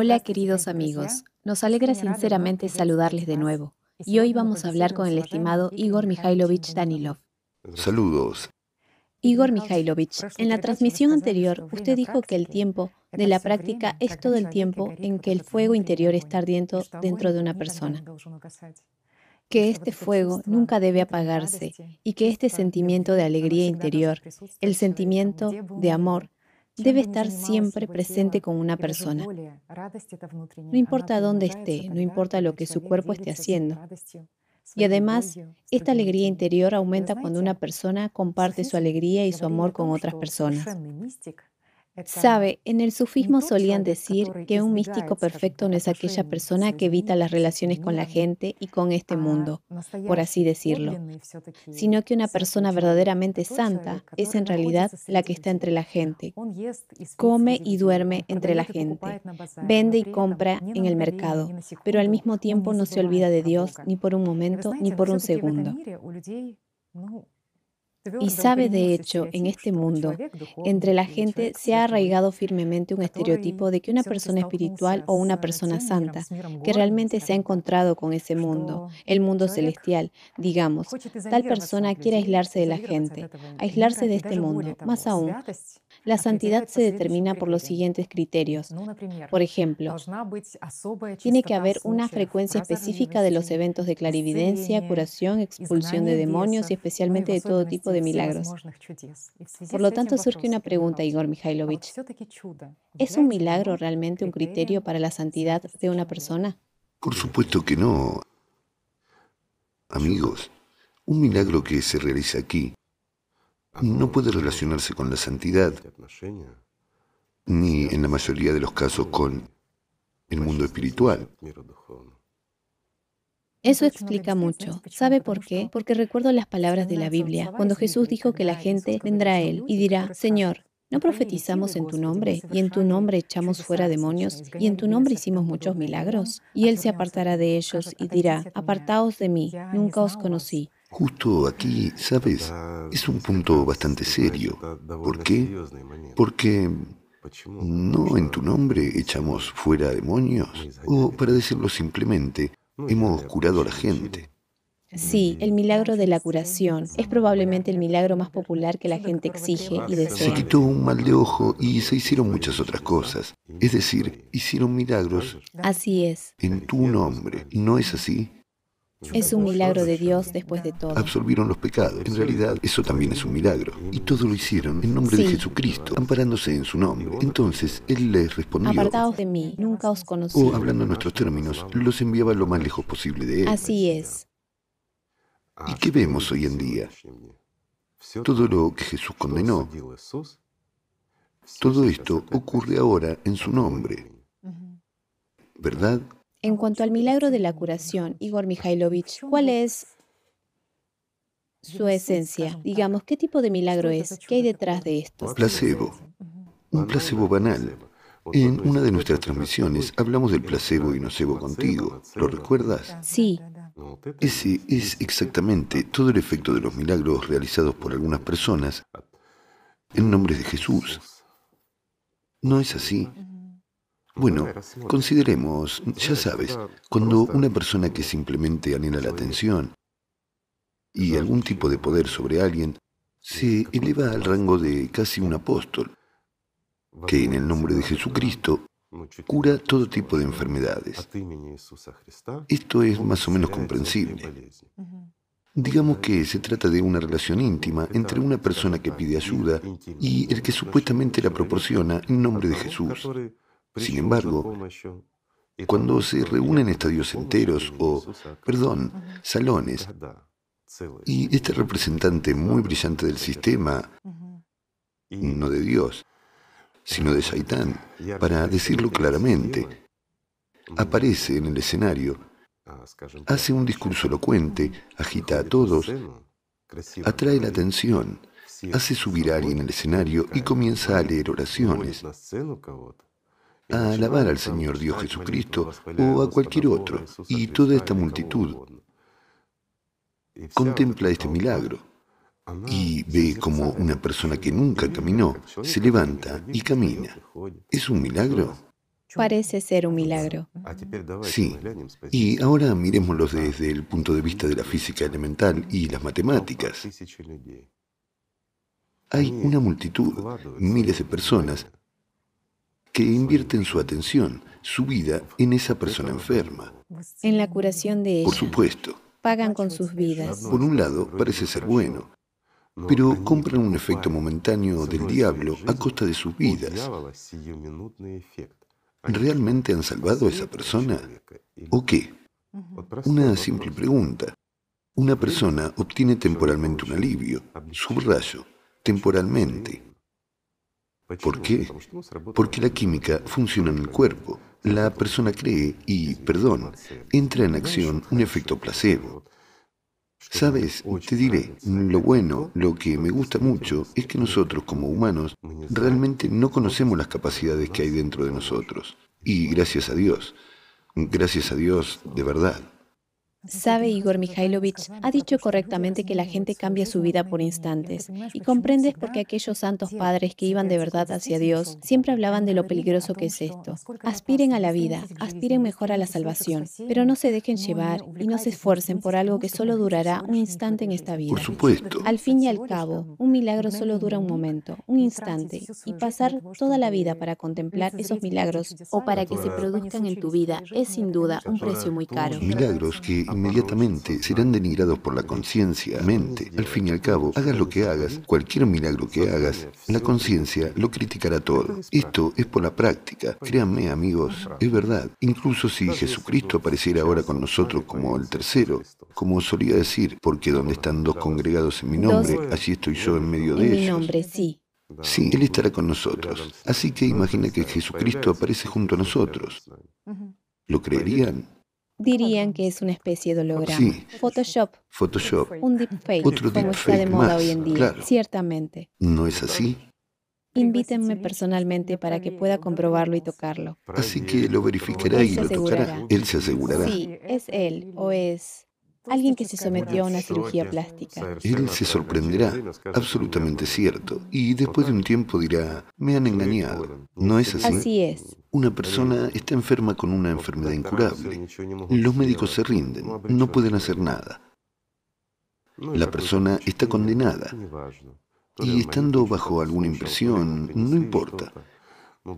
Hola queridos amigos, nos alegra sinceramente saludarles de nuevo y hoy vamos a hablar con el estimado Igor Mikhailovich Danilov. Saludos. Igor Mikhailovich, en la transmisión anterior usted dijo que el tiempo de la práctica es todo el tiempo en que el fuego interior está ardiendo dentro de una persona. Que este fuego nunca debe apagarse y que este sentimiento de alegría interior, el sentimiento de amor, debe estar siempre presente con una persona. No importa dónde esté, no importa lo que su cuerpo esté haciendo. Y además, esta alegría interior aumenta cuando una persona comparte su alegría y su amor con otras personas. Sabe, en el sufismo solían decir que un místico perfecto no es aquella persona que evita las relaciones con la gente y con este mundo, por así decirlo, sino que una persona verdaderamente santa es en realidad la que está entre la gente, come y duerme entre la gente, vende y compra en el mercado, pero al mismo tiempo no se olvida de Dios ni por un momento ni por un segundo. Y sabe, de hecho, en este mundo, entre la gente se ha arraigado firmemente un estereotipo de que una persona espiritual o una persona santa, que realmente se ha encontrado con ese mundo, el mundo celestial, digamos, tal persona quiere aislarse de la gente, aislarse de este mundo, más aún, la santidad se determina por los siguientes criterios. Por ejemplo, tiene que haber una frecuencia específica de los eventos de clarividencia, curación, expulsión de demonios y especialmente de todo tipo de milagros. Por lo tanto, surge una pregunta, Igor Mikhailovich. ¿Es un milagro realmente un criterio para la santidad de una persona? Por supuesto que no. Amigos, un milagro que se realiza aquí no puede relacionarse con la santidad, ni en la mayoría de los casos con el mundo espiritual. Eso explica mucho. ¿Sabe por qué? Porque recuerdo las palabras de la Biblia, cuando Jesús dijo que la gente vendrá a Él y dirá, Señor, ¿no profetizamos en tu nombre? Y en tu nombre echamos fuera demonios, y en tu nombre hicimos muchos milagros. Y Él se apartará de ellos y dirá, Apartaos de mí, nunca os conocí. Justo aquí, ¿sabes? Es un punto bastante serio. ¿Por qué? Porque no en tu nombre echamos fuera demonios. O, para decirlo simplemente, hemos curado a la gente. Sí, el milagro de la curación es probablemente el milagro más popular que la gente exige y desea. Se quitó un mal de ojo y se hicieron muchas otras cosas. Es decir, hicieron milagros. Así es. En tu nombre. ¿No es así? Es un milagro de Dios después de todo. Absolvieron los pecados. En realidad, eso también es un milagro. Y todo lo hicieron en nombre de Jesucristo, amparándose en su nombre. Entonces, Él les respondió. Apartaos de mí, nunca os conocí. O, hablando en nuestros términos, los enviaba lo más lejos posible de Él. Así es. ¿Y qué vemos hoy en día? Todo lo que Jesús condenó, todo esto ocurre ahora en su nombre. ¿Verdad? En cuanto al milagro de la curación, Igor Mikhailovich, ¿cuál es su esencia? Digamos, ¿qué tipo de milagro es? ¿Qué hay detrás de esto? Placebo. Un placebo banal. En una de nuestras transmisiones hablamos del placebo y nocebo contigo. ¿Lo recuerdas? Sí. Ese es exactamente todo el efecto de los milagros realizados por algunas personas en nombre de Jesús. ¿No es así? Bueno, consideremos, ya sabes, cuando una persona que simplemente anhela la atención y algún tipo de poder sobre alguien se eleva al rango de casi un apóstol, que en el nombre de Jesucristo cura todo tipo de enfermedades. Esto es más o menos comprensible. Digamos que se trata de una relación íntima entre una persona que pide ayuda y el que supuestamente la proporciona en nombre de Jesús. Sin embargo, cuando se reúnen estadios enteros o, perdón, salones, y este representante muy brillante del sistema, no de Dios, sino de Saitán, para decirlo claramente, aparece en el escenario, hace un discurso elocuente, agita a todos, atrae la atención, hace subir a alguien al escenario y comienza a leer oraciones a alabar al Señor Dios Jesucristo o a cualquier otro. Y toda esta multitud contempla este milagro y ve como una persona que nunca caminó se levanta y camina. ¿Es un milagro? Parece ser un milagro. Sí. Y ahora miremoslo desde el punto de vista de la física elemental y las matemáticas. Hay una multitud, miles de personas, que invierten su atención, su vida en esa persona enferma. En la curación de ella. Por supuesto. Pagan con sus vidas. Por un lado, parece ser bueno, pero compran un efecto momentáneo del diablo a costa de sus vidas. ¿Realmente han salvado a esa persona? ¿O qué? Una simple pregunta. Una persona obtiene temporalmente un alivio, subrayo, temporalmente. ¿Por qué? Porque la química funciona en el cuerpo. La persona cree y, perdón, entra en acción un efecto placebo. Sabes, te diré, lo bueno, lo que me gusta mucho, es que nosotros como humanos realmente no conocemos las capacidades que hay dentro de nosotros. Y gracias a Dios, gracias a Dios de verdad. Sabe Igor Mikhailovich, ha dicho correctamente que la gente cambia su vida por instantes. Y comprendes por qué aquellos santos padres que iban de verdad hacia Dios siempre hablaban de lo peligroso que es esto. Aspiren a la vida, aspiren mejor a la salvación, pero no se dejen llevar y no se esfuercen por algo que solo durará un instante en esta vida. Por supuesto. Al fin y al cabo, un milagro solo dura un momento, un instante, y pasar toda la vida para contemplar esos milagros o para que se produzcan en tu vida es sin duda un precio muy caro. Milagros que inmediatamente serán denigrados por la conciencia, mente. Al fin y al cabo, hagas lo que hagas, cualquier milagro que hagas, la conciencia lo criticará todo. Esto es por la práctica. Créanme, amigos, es verdad. Incluso si Jesucristo apareciera ahora con nosotros como el tercero, como solía decir, porque donde están dos congregados en mi nombre, allí estoy yo en medio de ellos. mi nombre, sí. Sí, Él estará con nosotros. Así que imagina que Jesucristo aparece junto a nosotros. ¿Lo creerían? Dirían que es una especie de holograma. Sí. Photoshop. Photoshop. Un deepfake, Otro como está de moda más, hoy en día. claro. Ciertamente. ¿No es así? Invítenme personalmente para que pueda comprobarlo y tocarlo. Así que lo verificará Él y lo tocará. Él se asegurará. Sí, es él o es alguien que se sometió a una cirugía plástica. Él se sorprenderá, absolutamente cierto, y después de un tiempo dirá, me han engañado. ¿No es así? Así es. Una persona está enferma con una enfermedad incurable. Los médicos se rinden, no pueden hacer nada. La persona está condenada. Y estando bajo alguna impresión, no importa.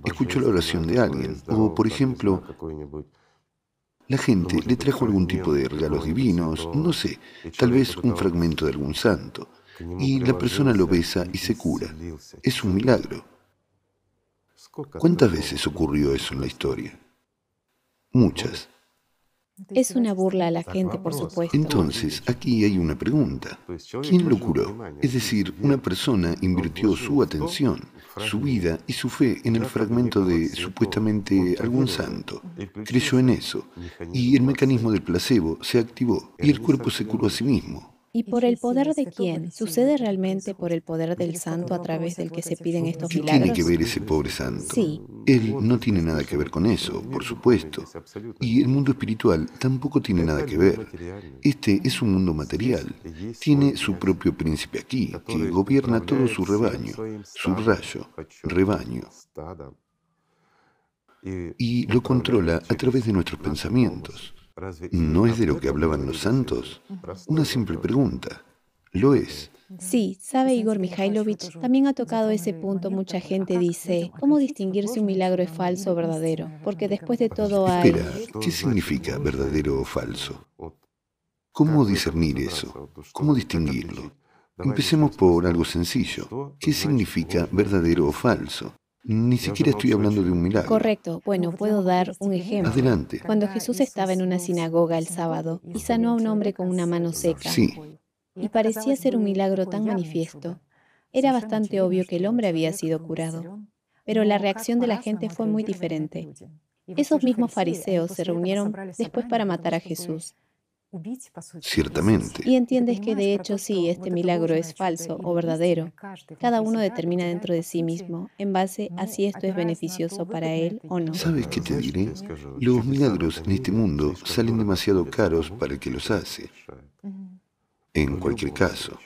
Escuchó la oración de alguien, o por ejemplo, la gente le trajo algún tipo de regalos divinos, no sé, tal vez un fragmento de algún santo, y la persona lo besa y se cura. Es un milagro. ¿Cuántas veces ocurrió eso en la historia? Muchas. Es una burla a la gente, por supuesto. Entonces, aquí hay una pregunta. ¿Quién lo curó? Es decir, una persona invirtió su atención, su vida y su fe en el fragmento de supuestamente algún santo. Creyó en eso y el mecanismo del placebo se activó y el cuerpo se curó a sí mismo. ¿Y por el poder de quién? ¿Sucede realmente por el poder del santo a través del que se piden estos ¿Qué tiene milagros? que ver ese pobre santo? Sí. Él no tiene nada que ver con eso, por supuesto. Y el mundo espiritual tampoco tiene nada que ver. Este es un mundo material. Tiene su propio príncipe aquí, que gobierna todo su rebaño, su rayo, rebaño, y lo controla a través de nuestros pensamientos. ¿No es de lo que hablaban los santos? Una simple pregunta. Lo es. Sí, sabe Igor Mikhailovich, también ha tocado ese punto. Mucha gente dice, ¿cómo distinguir si un milagro es falso o verdadero? Porque después de todo hay... Espera, ¿qué significa verdadero o falso? ¿Cómo discernir eso? ¿Cómo distinguirlo? Empecemos por algo sencillo. ¿Qué significa verdadero o falso? Ni siquiera estoy hablando de un milagro. Correcto. Bueno, puedo dar un ejemplo. Adelante. Cuando Jesús estaba en una sinagoga el sábado y sanó a un hombre con una mano seca, Sí, y parecía ser un milagro tan manifiesto, era bastante obvio que el hombre había sido curado. Pero la reacción de la gente fue muy diferente. Esos mismos fariseos se reunieron después para matar a Jesús. Ciertamente. Y entiendes que de hecho sí, este milagro es falso o verdadero. Cada uno determina dentro de sí mismo, en base a si esto es beneficioso para él o no. ¿Sabes qué te diré? Los milagros en este mundo salen demasiado caros para el que los hace, en cualquier caso.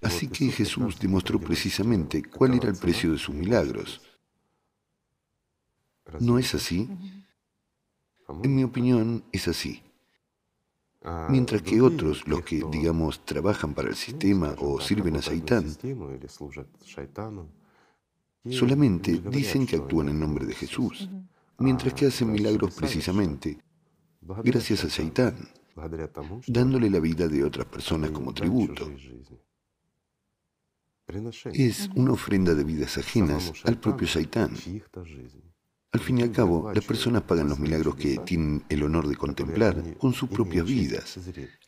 Así que Jesús demostró precisamente cuál era el precio de sus milagros. ¿No es así? En mi opinión, es así. Mientras que otros, los que, digamos, trabajan para el sistema o sirven a Saitán, solamente dicen que actúan en nombre de Jesús, mientras que hacen milagros precisamente gracias a Saitán, dándole la vida de otras personas como tributo. Es una ofrenda de vidas ajenas al propio Saitán. Al fin y al cabo, las personas pagan los milagros que tienen el honor de contemplar con sus propias vidas.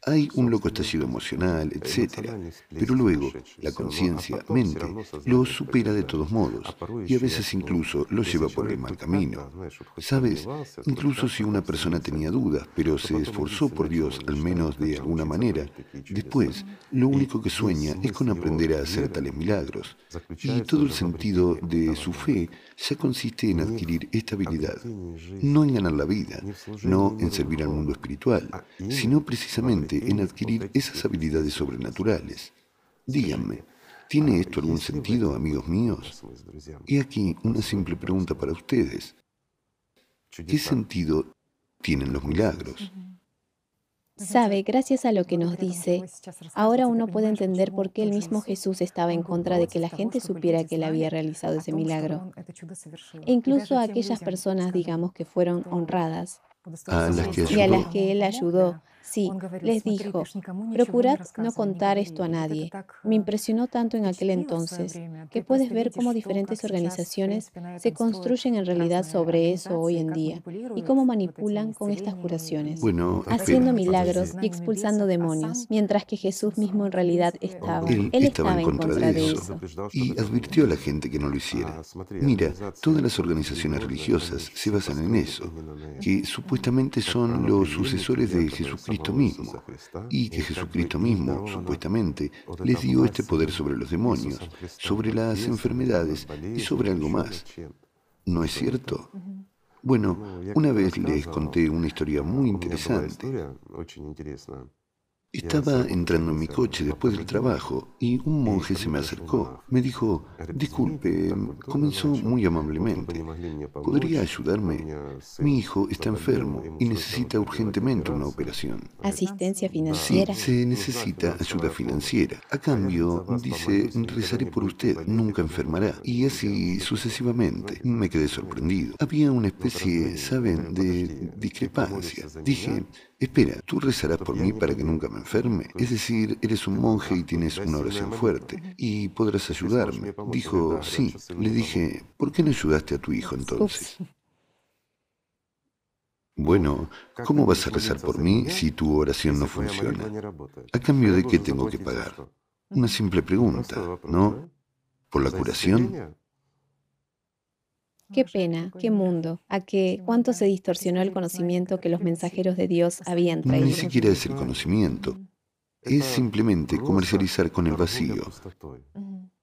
Hay un loco estallido emocional, etc. Pero luego, la conciencia, mente, lo supera de todos modos y a veces incluso lo lleva por el mal camino. ¿Sabes? Incluso si una persona tenía dudas, pero se esforzó por Dios al menos de alguna manera, después lo único que sueña es con aprender a hacer tales milagros. Y todo el sentido de su fe ya consiste en adquirir esta habilidad, no en ganar la vida, no en servir al mundo espiritual, sino precisamente en adquirir esas habilidades sobrenaturales. Díganme, ¿tiene esto algún sentido, amigos míos? Y aquí una simple pregunta para ustedes. ¿Qué sentido tienen los milagros? Sabe, gracias a lo que nos dice, ahora uno puede entender por qué el mismo Jesús estaba en contra de que la gente supiera que él había realizado ese milagro. E incluso a aquellas personas, digamos, que fueron honradas y a las que él ayudó Sí, les dijo, procurad no contar esto a nadie. Me impresionó tanto en aquel entonces que puedes ver cómo diferentes organizaciones se construyen en realidad sobre eso hoy en día y cómo manipulan con estas curaciones, haciendo milagros y expulsando demonios, mientras que Jesús mismo en realidad estaba. Él, estaba, en contra, de, eso. Y advirtió a la gente que no lo hiciera. Mira, todas las organizaciones religiosas se basan en eso, que supuestamente son los sucesores de Jesucristo mismo, y que Jesucristo mismo, supuestamente, les dio este poder sobre los demonios, sobre las enfermedades y sobre algo más. ¿No es cierto? Bueno, una vez les conté una historia muy interesante. Estaba entrando en mi coche después del trabajo y un monje se me acercó. Me dijo, disculpe, comenzó muy amablemente. ¿Podría ayudarme? Mi hijo está enfermo y necesita urgentemente una operación. ¿Asistencia financiera? Sí, se necesita ayuda financiera. A cambio, dice, rezaré por usted, nunca enfermará. Y así sucesivamente. Me quedé sorprendido. Había una especie, ¿saben?, de discrepancia. Dije, Espera, ¿tú rezarás por mí para que nunca me enferme? Es decir, eres un monje y tienes una oración fuerte y podrás ayudarme. Dijo, sí. Le dije, ¿por qué no ayudaste a tu hijo entonces? Bueno, ¿cómo vas a rezar por mí si tu oración no funciona? ¿A cambio de qué tengo que pagar? Una simple pregunta, ¿no? ¿Por la curación? Qué pena, qué mundo, a qué, cuánto se distorsionó el conocimiento que los mensajeros de Dios habían traído. Ni siquiera es el conocimiento, es simplemente comercializar con el vacío.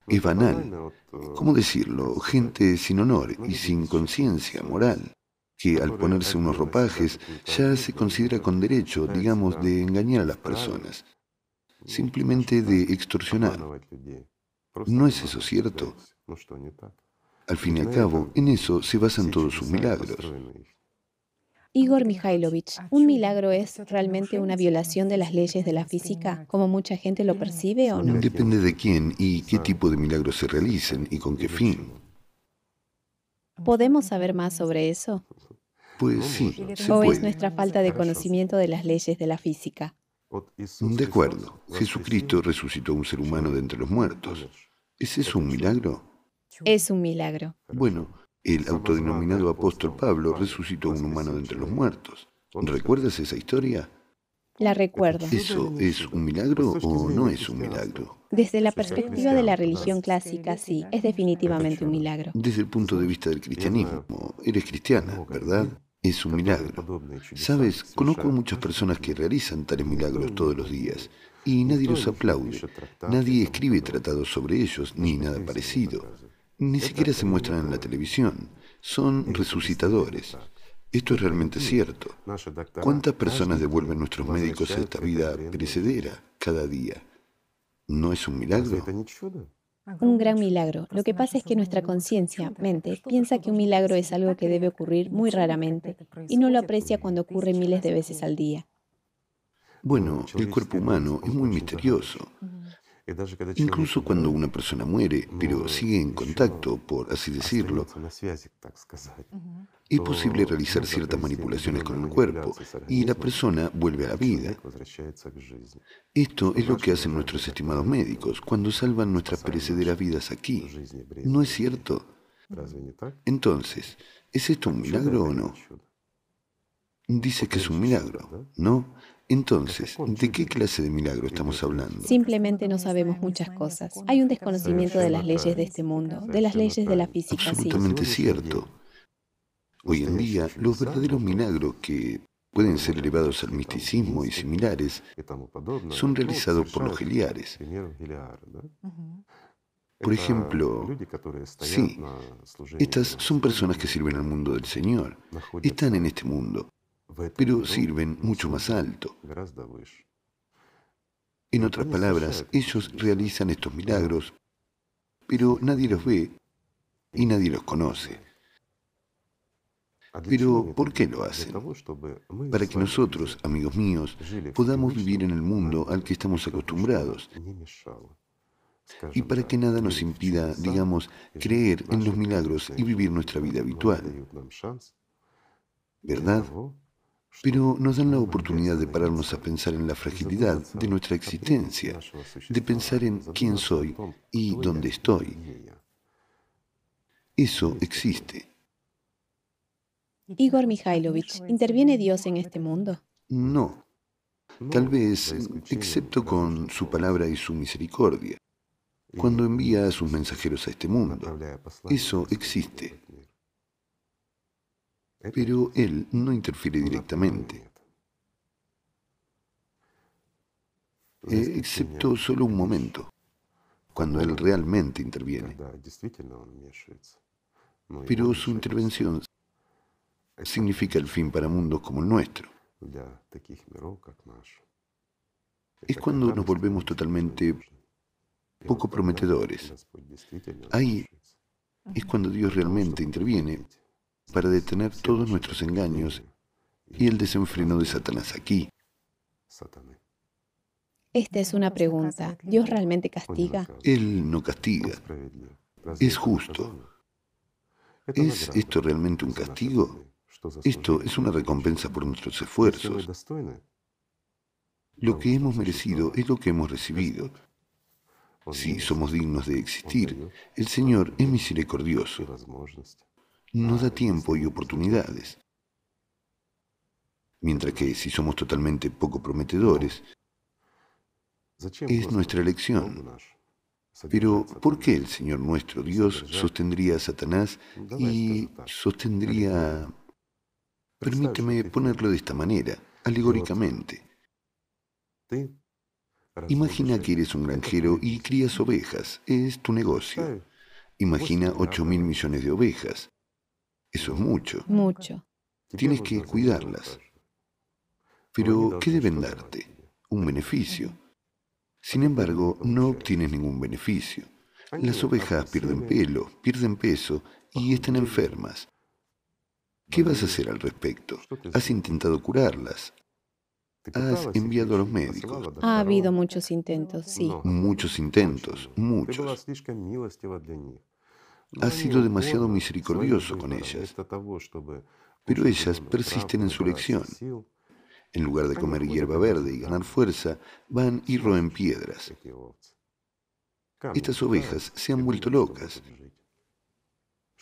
Es banal. ¿Cómo decirlo? Gente sin honor y sin conciencia moral, que al ponerse unos ropajes ya se considera con derecho, digamos, de engañar a las personas, simplemente de extorsionar. ¿No es eso cierto? Al fin y al cabo, en eso se basan todos sus milagros. Igor Mikhailovich, ¿un milagro es realmente una violación de las leyes de la física, como mucha gente lo percibe o no? Depende de quién y qué tipo de milagros se realicen y con qué fin. ¿Podemos saber más sobre eso? Pues sí. Se ¿O es nuestra falta de conocimiento de las leyes de la física? De acuerdo. Jesucristo resucitó a un ser humano de entre los muertos. ¿Es eso un milagro? Es un milagro. Bueno, el autodenominado apóstol Pablo resucitó a un humano de entre los muertos. ¿Recuerdas esa historia? La recuerdo. ¿Eso es un milagro o no es un milagro? Desde la perspectiva de la religión clásica, sí, es definitivamente un milagro. Desde el punto de vista del cristianismo, eres cristiana, ¿verdad? Es un milagro. Sabes, conozco a muchas personas que realizan tales milagros todos los días y nadie los aplaude. Nadie escribe tratados sobre ellos ni nada parecido. Ni siquiera se muestran en la televisión. Son resucitadores. Esto es realmente cierto. ¿Cuántas personas devuelven nuestros médicos a esta vida perecedera cada día? ¿No es un milagro? Un gran milagro. Lo que pasa es que nuestra conciencia, mente, piensa que un milagro es algo que debe ocurrir muy raramente y no lo aprecia cuando ocurre miles de veces al día. Bueno, el cuerpo humano es muy misterioso. Incluso cuando una persona muere, pero sigue en contacto, por así decirlo, es posible realizar ciertas manipulaciones con el cuerpo y la persona vuelve a la vida. Esto es lo que hacen nuestros estimados médicos cuando salvan nuestras perecederas vidas aquí. ¿No es cierto? Entonces, ¿es esto un milagro o no? Dice que es un milagro, ¿no? Entonces, ¿de qué clase de milagro estamos hablando? Simplemente no sabemos muchas cosas. Hay un desconocimiento de las leyes de este mundo, de las leyes de la física. Absolutamente cierto. Hoy en día, los verdaderos milagros que pueden ser elevados al misticismo y similares son realizados por los geliares. Por ejemplo, sí, estas son personas que sirven al mundo del Señor, están en este mundo, pero sirven mucho más alto. En otras palabras, ellos realizan estos milagros, pero nadie los ve y nadie los conoce. Pero, ¿por qué lo hacen? Para que nosotros, amigos míos, podamos vivir en el mundo al que estamos acostumbrados. Y para que nada nos impida, digamos, creer en los milagros y vivir nuestra vida habitual. ¿Verdad? Pero nos dan la oportunidad de pararnos a pensar en la fragilidad de nuestra existencia, de pensar en quién soy y dónde estoy. Eso existe. Igor Mikhailovich, ¿interviene Dios en este mundo? No. Tal vez, excepto con su palabra y su misericordia, cuando envía a sus mensajeros a este mundo. Eso existe pero él no interfiere directamente, eh, excepto solo un momento, cuando él realmente interviene. Pero su intervención significa el fin para mundos como el nuestro. Es cuando nos volvemos totalmente poco prometedores. Ahí es cuando Dios realmente interviene para detener todos nuestros engaños y el desenfreno de Satanás aquí. Esta es una pregunta. ¿Dios realmente castiga? Él no castiga. Es justo. ¿Es esto realmente un castigo? Esto es una recompensa por nuestros esfuerzos. Lo que hemos merecido es lo que hemos recibido. Si somos dignos de existir, el Señor es misericordioso nos da tiempo y oportunidades. Mientras que si somos totalmente poco prometedores, es nuestra elección. Pero ¿por qué el Señor nuestro Dios sostendría a Satanás y sostendría... Permíteme ponerlo de esta manera, alegóricamente. Imagina que eres un granjero y crías ovejas, es tu negocio. Imagina 8 mil millones de ovejas. Eso es mucho. Mucho. Tienes que cuidarlas. Pero, ¿qué deben darte? Un beneficio. Sin embargo, no obtienes ningún beneficio. Las ovejas pierden pelo, pierden peso y están enfermas. ¿Qué vas a hacer al respecto? ¿Has intentado curarlas? ¿Has enviado a los médicos? Ha habido muchos intentos, sí. Muchos intentos, muchos. Ha sido demasiado misericordioso con ellas, pero ellas persisten en su elección. En lugar de comer hierba verde y ganar fuerza, van y roen piedras. Estas ovejas se han vuelto locas.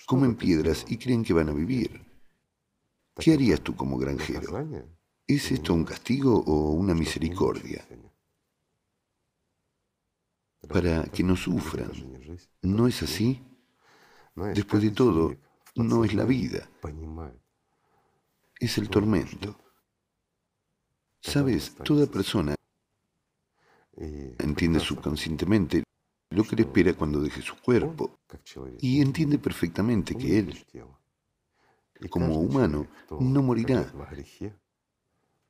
Comen piedras y creen que van a vivir. ¿Qué harías tú como granjero? ¿Es esto un castigo o una misericordia? Para que no sufran. ¿No es así? Después de todo, no es la vida, es el tormento. Sabes, toda persona entiende subconscientemente lo que le espera cuando deje su cuerpo y entiende perfectamente que él, como humano, no morirá,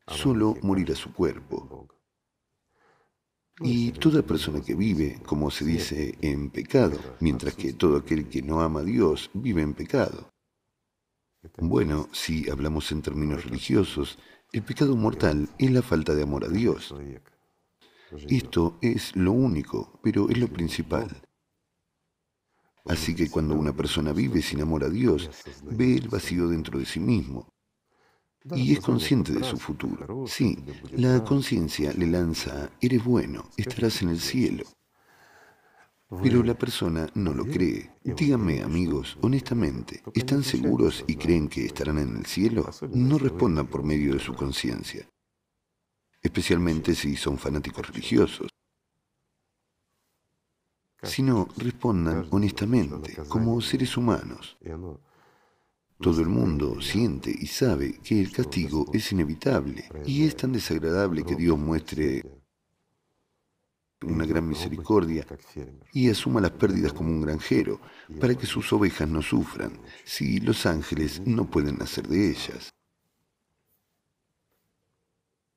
solo morirá su cuerpo. Y toda persona que vive, como se dice, en pecado, mientras que todo aquel que no ama a Dios vive en pecado. Bueno, si hablamos en términos religiosos, el pecado mortal es la falta de amor a Dios. Esto es lo único, pero es lo principal. Así que cuando una persona vive sin amor a Dios, ve el vacío dentro de sí mismo y es consciente de su futuro. Sí, la conciencia le lanza, eres bueno, estarás en el cielo. Pero la persona no lo cree. Díganme, amigos, honestamente, ¿están seguros y creen que estarán en el cielo? No respondan por medio de su conciencia, especialmente si son fanáticos religiosos. Sino respondan honestamente, como seres humanos. Todo el mundo siente y sabe que el castigo es inevitable y es tan desagradable que Dios muestre una gran misericordia y asuma las pérdidas como un granjero para que sus ovejas no sufran si los ángeles no pueden nacer de ellas.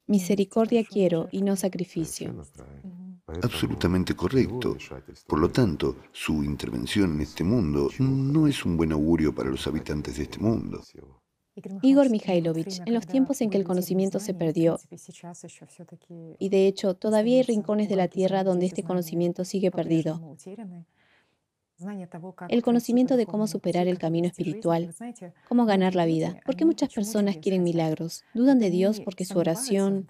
Misericordia quiero y no sacrificio. Absolutamente correcto. Por lo tanto, su intervención en este mundo no es un buen augurio para los habitantes de este mundo. Igor Mikhailovich, en los tiempos en que el conocimiento se perdió, y de hecho todavía hay rincones de la Tierra donde este conocimiento sigue perdido, el conocimiento de cómo superar el camino espiritual, cómo ganar la vida. Porque muchas personas quieren milagros, dudan de Dios porque su oración,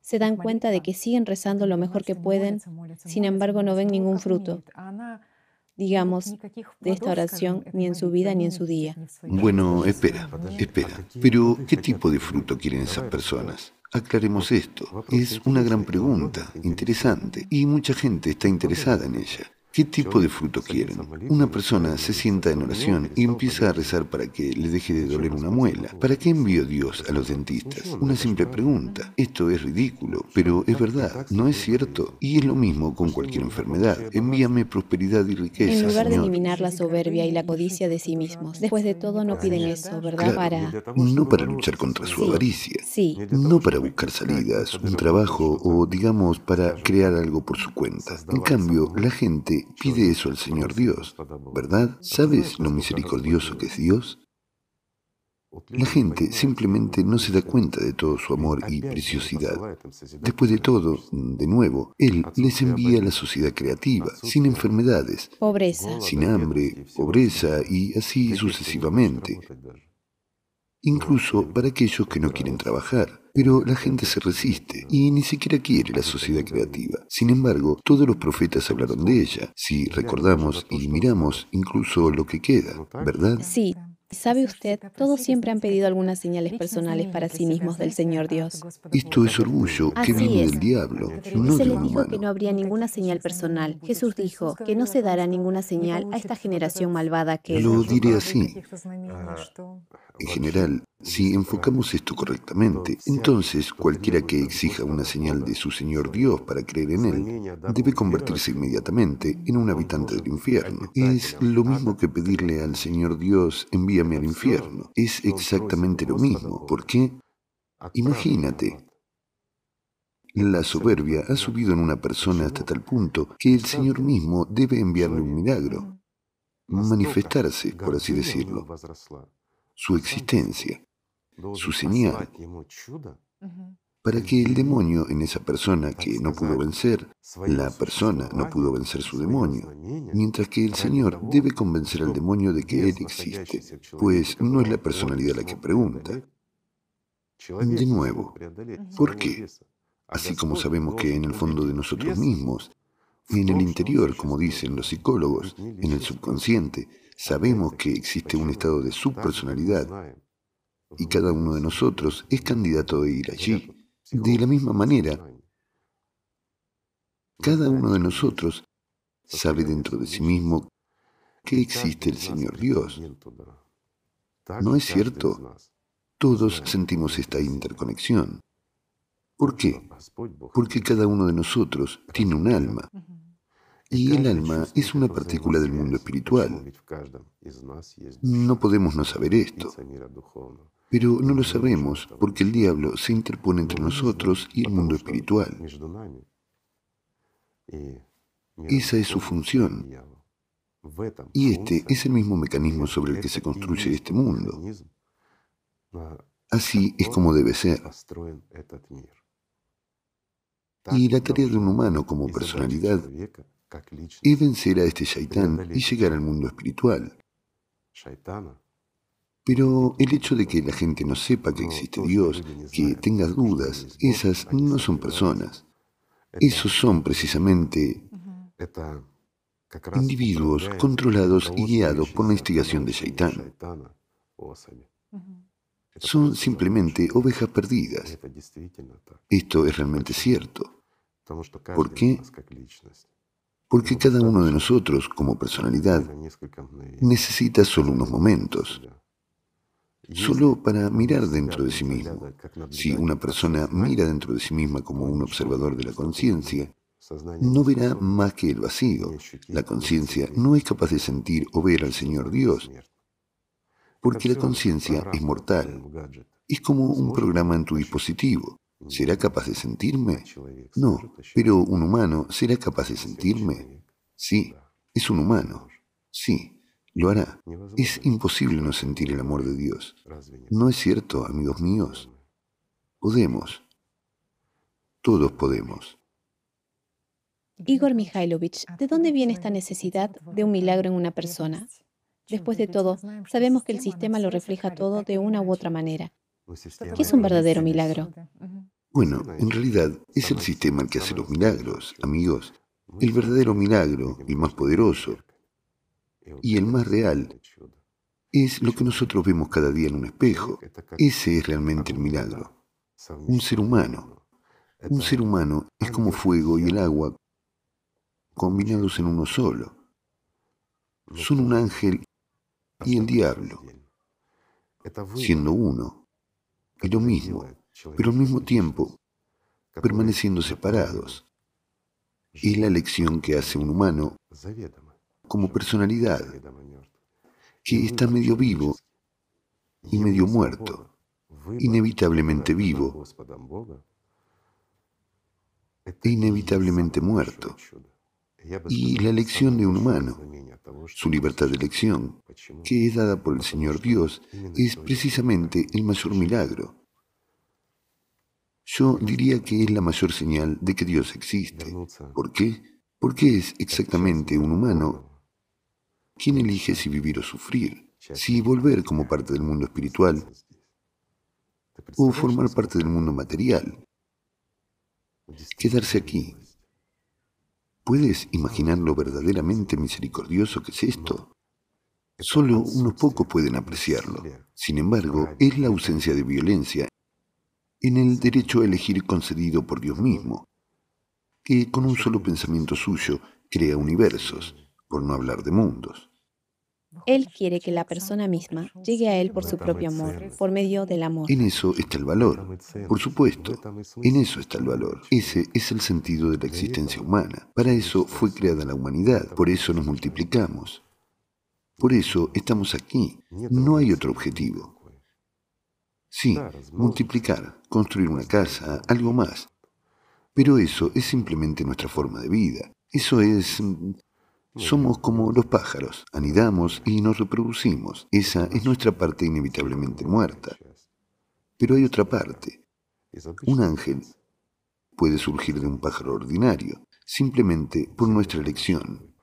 se dan cuenta de que siguen rezando lo mejor que pueden, sin embargo no ven ningún fruto digamos, de esta oración ni en su vida ni en su día. Bueno, espera, espera. Pero, ¿qué tipo de fruto quieren esas personas? Aclaremos esto. Es una gran pregunta, interesante, y mucha gente está interesada en ella. ¿Qué tipo de fruto quieren? Una persona se sienta en oración y empieza a rezar para que le deje de doler una muela. ¿Para qué envió Dios a los dentistas? Una simple pregunta. Esto es ridículo, pero es verdad, ¿no es cierto? Y es lo mismo con cualquier enfermedad. Envíame prosperidad y riqueza. En lugar de eliminar la soberbia y la codicia de sí mismos. Después de todo, no piden eso, ¿verdad? para... No para luchar contra su avaricia. Sí. No para buscar salidas, un trabajo o, digamos, para crear algo por su cuenta. En cambio, la gente pide eso al Señor Dios, ¿verdad? ¿Sabes lo misericordioso que es Dios? La gente simplemente no se da cuenta de todo su amor y preciosidad. Después de todo, de nuevo, Él les envía a la sociedad creativa, sin enfermedades, pobreza, sin hambre, pobreza y así sucesivamente incluso para aquellos que no quieren trabajar. Pero la gente se resiste y ni siquiera quiere la sociedad creativa. Sin embargo, todos los profetas hablaron de ella, si recordamos y miramos incluso lo que queda, ¿verdad? Sí, ¿Sabe usted? Todos siempre han pedido algunas señales personales para sí mismos del Señor Dios. Esto es orgullo que viene del diablo, no Se le dijo que no habría ninguna señal personal. Jesús dijo que no se dará ninguna señal a esta generación malvada que... Lo diré así. En general, si enfocamos esto correctamente, entonces cualquiera que exija una señal de su Señor Dios para creer en Él debe convertirse inmediatamente en un habitante del infierno. Es lo mismo que pedirle al Señor Dios envía al infierno. Es exactamente lo mismo. ¿Por qué? Imagínate. La soberbia ha subido en una persona hasta tal punto que el Señor mismo debe enviarle un milagro, manifestarse, por así decirlo, su existencia, su señal, para que el demonio en esa persona que no pudo vencer, la persona no pudo vencer su demonio, mientras que el Señor debe convencer al demonio de que Él existe, pues no es la personalidad la que pregunta. De nuevo, ¿por qué? Así como sabemos que en el fondo de nosotros mismos, en el interior, como dicen los psicólogos, en el subconsciente, sabemos que existe un estado de subpersonalidad y cada uno de nosotros es candidato a ir allí. De la misma manera, cada uno de nosotros sabe dentro de sí mismo que existe el Señor Dios. ¿No es cierto? Todos sentimos esta interconexión. ¿Por qué? Porque cada uno de nosotros tiene un alma. Y el alma es una partícula del mundo espiritual. No podemos no saber esto. Pero no lo sabemos porque el diablo se interpone entre nosotros y el mundo espiritual. Esa es su función. Y este es el mismo mecanismo sobre el que se construye este mundo. Así es como debe ser. Y la tarea de un humano como personalidad es vencer a este shaitán y llegar al mundo espiritual. Pero el hecho de que la gente no sepa que existe Dios, que tenga dudas, esas no son personas. Esos son precisamente individuos controlados y guiados por la instigación de Shaitán. Son simplemente ovejas perdidas. Esto es realmente cierto. ¿Por qué? Porque cada uno de nosotros, como personalidad, necesita solo unos momentos, solo para mirar dentro de sí mismo. Si una persona mira dentro de sí misma como un observador de la conciencia, no verá más que el vacío. La conciencia no es capaz de sentir o ver al Señor Dios, porque la conciencia es mortal. Es como un programa en tu dispositivo. ¿Será capaz de sentirme? No, pero un humano será capaz de sentirme. Sí, es un humano. Sí, lo hará. Es imposible no sentir el amor de Dios. ¿No es cierto, amigos míos? Podemos. Todos podemos. Igor Mikhailovich, ¿de dónde viene esta necesidad de un milagro en una persona? Después de todo, sabemos que el sistema lo refleja todo de una u otra manera. ¿Qué es un verdadero milagro? Bueno, en realidad es el sistema el que hace los milagros, amigos. El verdadero milagro, el más poderoso y el más real, es lo que nosotros vemos cada día en un espejo. Ese es realmente el milagro. Un ser humano. Un ser humano es como fuego y el agua combinados en uno solo. Son un ángel y el diablo, siendo uno y lo mismo, pero al mismo tiempo permaneciendo separados. Es la elección que hace un humano como personalidad, que está medio vivo y medio muerto, inevitablemente vivo e inevitablemente muerto. Y la elección de un humano, su libertad de elección, que es dada por el Señor Dios, es precisamente el mayor milagro. Yo diría que es la mayor señal de que Dios existe. ¿Por qué? Porque es exactamente un humano quien elige si vivir o sufrir, si volver como parte del mundo espiritual. O formar parte del mundo material. Quedarse aquí, ¿Puedes imaginar lo verdaderamente misericordioso que es esto? Solo unos pocos pueden apreciarlo. Sin embargo, es la ausencia de violencia. En el derecho a elegir concedido por Dios mismo, que con un solo pensamiento suyo crea universos, por no hablar de mundos. Él quiere que la persona misma llegue a Él por su propio amor, por medio del amor. En eso está el valor. Por supuesto, en eso está el valor. Ese es el sentido de la existencia humana. Para eso fue creada la humanidad. Por eso nos multiplicamos. Por eso estamos aquí. No hay otro objetivo. Sí, multiplicar, construir una casa, algo más. Pero eso es simplemente nuestra forma de vida. Eso es mm, somos como los pájaros, anidamos y nos reproducimos. Esa es nuestra parte inevitablemente muerta. Pero hay otra parte. Un ángel puede surgir de un pájaro ordinario, simplemente por nuestra elección.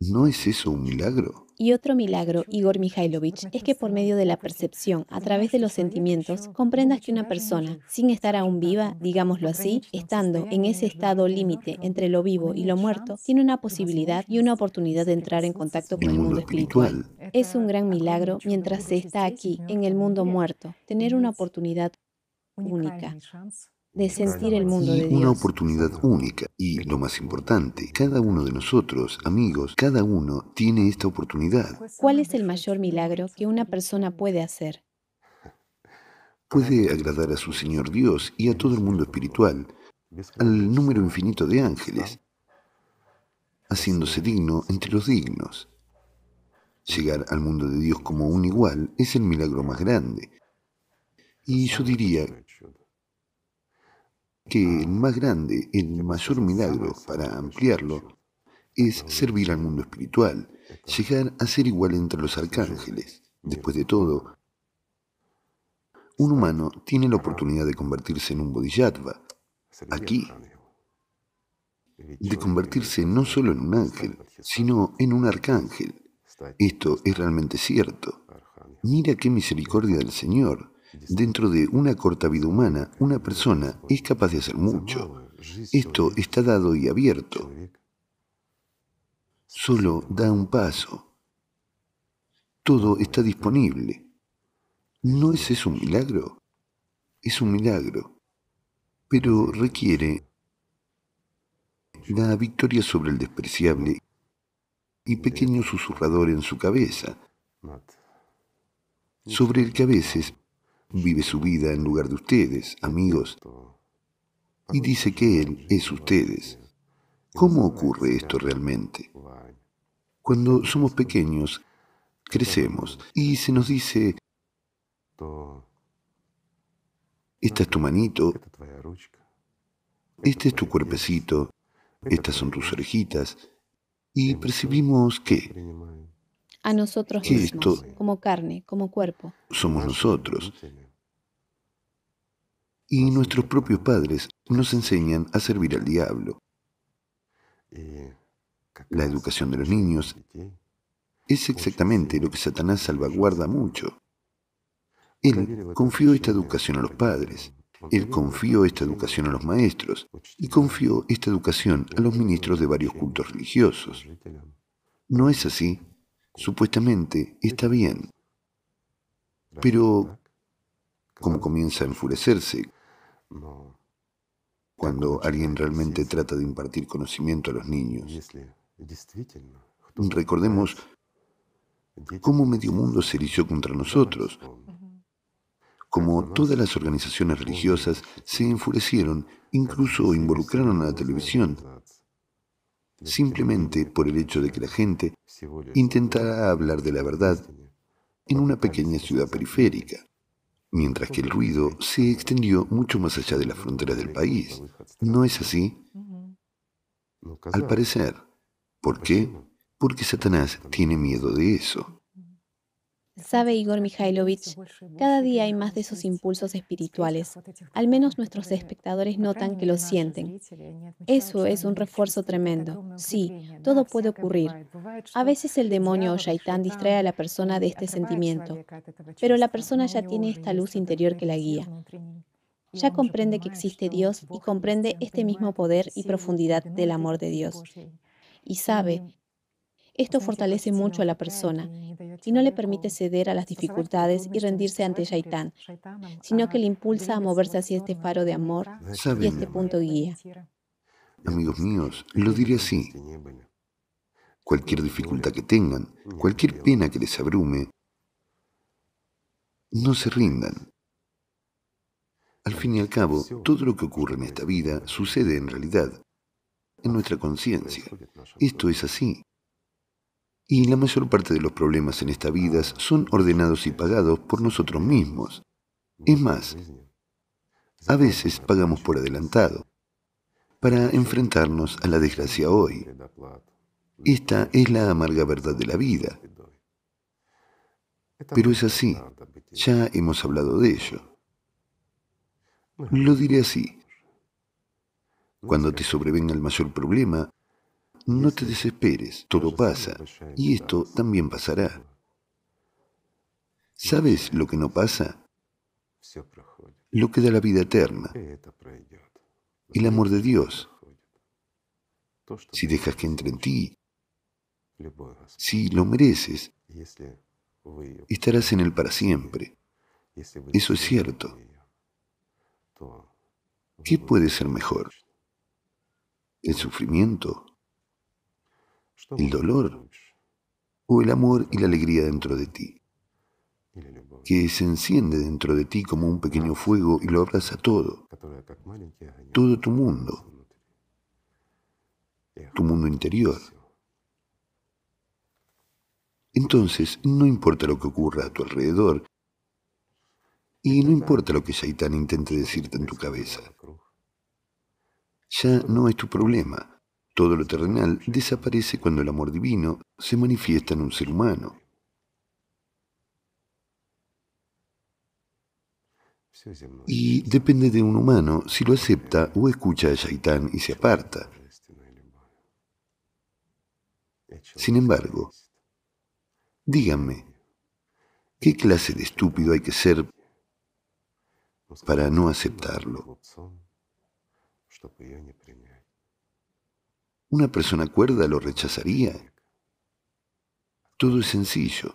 ¿No es eso un milagro? Y otro milagro, Igor Mikhailovich, es que por medio de la percepción, a través de los sentimientos, comprendas que una persona, sin estar aún viva, digámoslo así, estando en ese estado límite entre lo vivo y lo muerto, tiene una posibilidad y una oportunidad de entrar en contacto con el mundo espiritual. Es un gran milagro mientras se está aquí, en el mundo muerto, tener una oportunidad única de sentir el mundo de Dios. Una oportunidad única y lo más importante, cada uno de nosotros, amigos, cada uno tiene esta oportunidad. ¿Cuál es el mayor milagro que una persona puede hacer? Puede agradar a su Señor Dios y a todo el mundo espiritual, al número infinito de ángeles, haciéndose digno entre los dignos. Llegar al mundo de Dios como un igual es el milagro más grande. Y yo diría que el más grande, el mayor milagro para ampliarlo, es servir al mundo espiritual, llegar a ser igual entre los arcángeles. Después de todo, un humano tiene la oportunidad de convertirse en un bodhisattva, aquí, de convertirse no solo en un ángel, sino en un arcángel. Esto es realmente cierto. Mira qué misericordia del Señor. Dentro de una corta vida humana, una persona es capaz de hacer mucho. Esto está dado y abierto. Solo da un paso. Todo está disponible. ¿No es eso un milagro? Es un milagro, pero requiere la victoria sobre el despreciable y pequeño susurrador en su cabeza, sobre el que a veces vive su vida en lugar de ustedes, amigos, y dice que Él es ustedes. ¿Cómo ocurre esto realmente? Cuando somos pequeños, crecemos y se nos dice, esta es tu manito, este es tu cuerpecito, estas son tus orejitas, y percibimos que... A nosotros mismos, como carne, como cuerpo. Somos nosotros. Y nuestros propios padres nos enseñan a servir al diablo. La educación de los niños es exactamente lo que Satanás salvaguarda mucho. Él confió esta educación a los padres. Él confió esta educación a los maestros y confió esta educación a los ministros de varios cultos religiosos. No es así. Supuestamente está bien. Pero, como comienza a enfurecerse cuando alguien realmente trata de impartir conocimiento a los niños, recordemos cómo medio mundo se erigió contra nosotros, como todas las organizaciones religiosas se enfurecieron, incluso involucraron a la televisión, simplemente por el hecho de que la gente intentara hablar de la verdad en una pequeña ciudad periférica, mientras que el ruido se extendió mucho más allá de las fronteras del país. ¿No es así? Al parecer. ¿Por qué? Porque Satanás tiene miedo de eso. Sabe Igor Mikhailovich, cada día hay más de esos impulsos espirituales. Al menos nuestros espectadores notan que lo sienten. Eso es un refuerzo tremendo. Sí, todo puede ocurrir. A veces el demonio o shaitán distrae a la persona de este sentimiento, pero la persona ya tiene esta luz interior que la guía. Ya comprende que existe Dios y comprende este mismo poder y profundidad del amor de Dios. Y sabe esto fortalece mucho a la persona y no le permite ceder a las dificultades y rendirse ante Shaitán, sino que le impulsa a moverse hacia este faro de amor y este punto guía. Amigos míos, lo diré así. Cualquier dificultad que tengan, cualquier pena que les abrume, no se rindan. Al fin y al cabo, todo lo que ocurre en esta vida sucede en realidad, en nuestra conciencia. Esto es así. Y la mayor parte de los problemas en esta vida son ordenados y pagados por nosotros mismos. Es más, a veces pagamos por adelantado para enfrentarnos a la desgracia hoy. Esta es la amarga verdad de la vida. Pero es así, ya hemos hablado de ello. Lo diré así. Cuando te sobrevenga el mayor problema, no te desesperes, todo pasa, y esto también pasará. ¿Sabes lo que no pasa? Lo que da la vida eterna, el amor de Dios. Si dejas que entre en ti, si lo mereces, estarás en él para siempre. Eso es cierto. ¿Qué puede ser mejor? ¿El sufrimiento? El dolor o el amor y la alegría dentro de ti, que se enciende dentro de ti como un pequeño fuego y lo abraza todo, todo tu mundo, tu mundo interior. Entonces, no importa lo que ocurra a tu alrededor y no importa lo que Shaitán intente decirte en tu cabeza. ya no es tu problema. Todo lo terrenal desaparece cuando el amor divino se manifiesta en un ser humano. Y depende de un humano si lo acepta o escucha a Shaitán y se aparta. Sin embargo, díganme, ¿qué clase de estúpido hay que ser para no aceptarlo? ¿Una persona cuerda lo rechazaría? Todo es sencillo.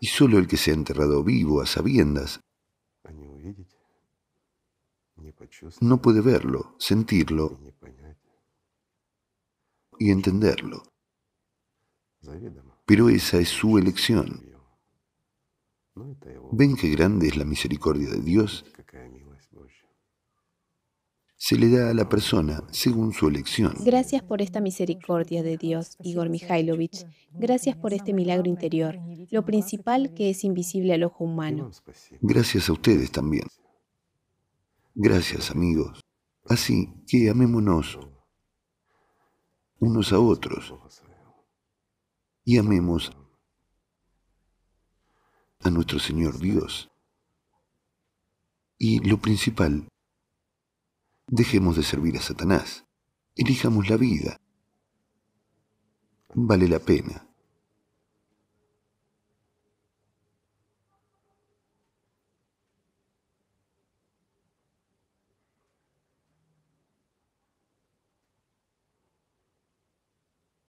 Y solo el que se ha enterrado vivo a sabiendas no puede verlo, sentirlo y entenderlo. Pero esa es su elección. ¿Ven qué grande es la misericordia de Dios? Se le da a la persona según su elección. Gracias por esta misericordia de Dios, Igor Mikhailovich. Gracias por este milagro interior, lo principal que es invisible al ojo humano. Gracias a ustedes también. Gracias, amigos. Así que amémonos unos a otros y amemos a nuestro Señor Dios. Y lo principal, dejemos de servir a Satanás, elijamos la vida. Vale la pena.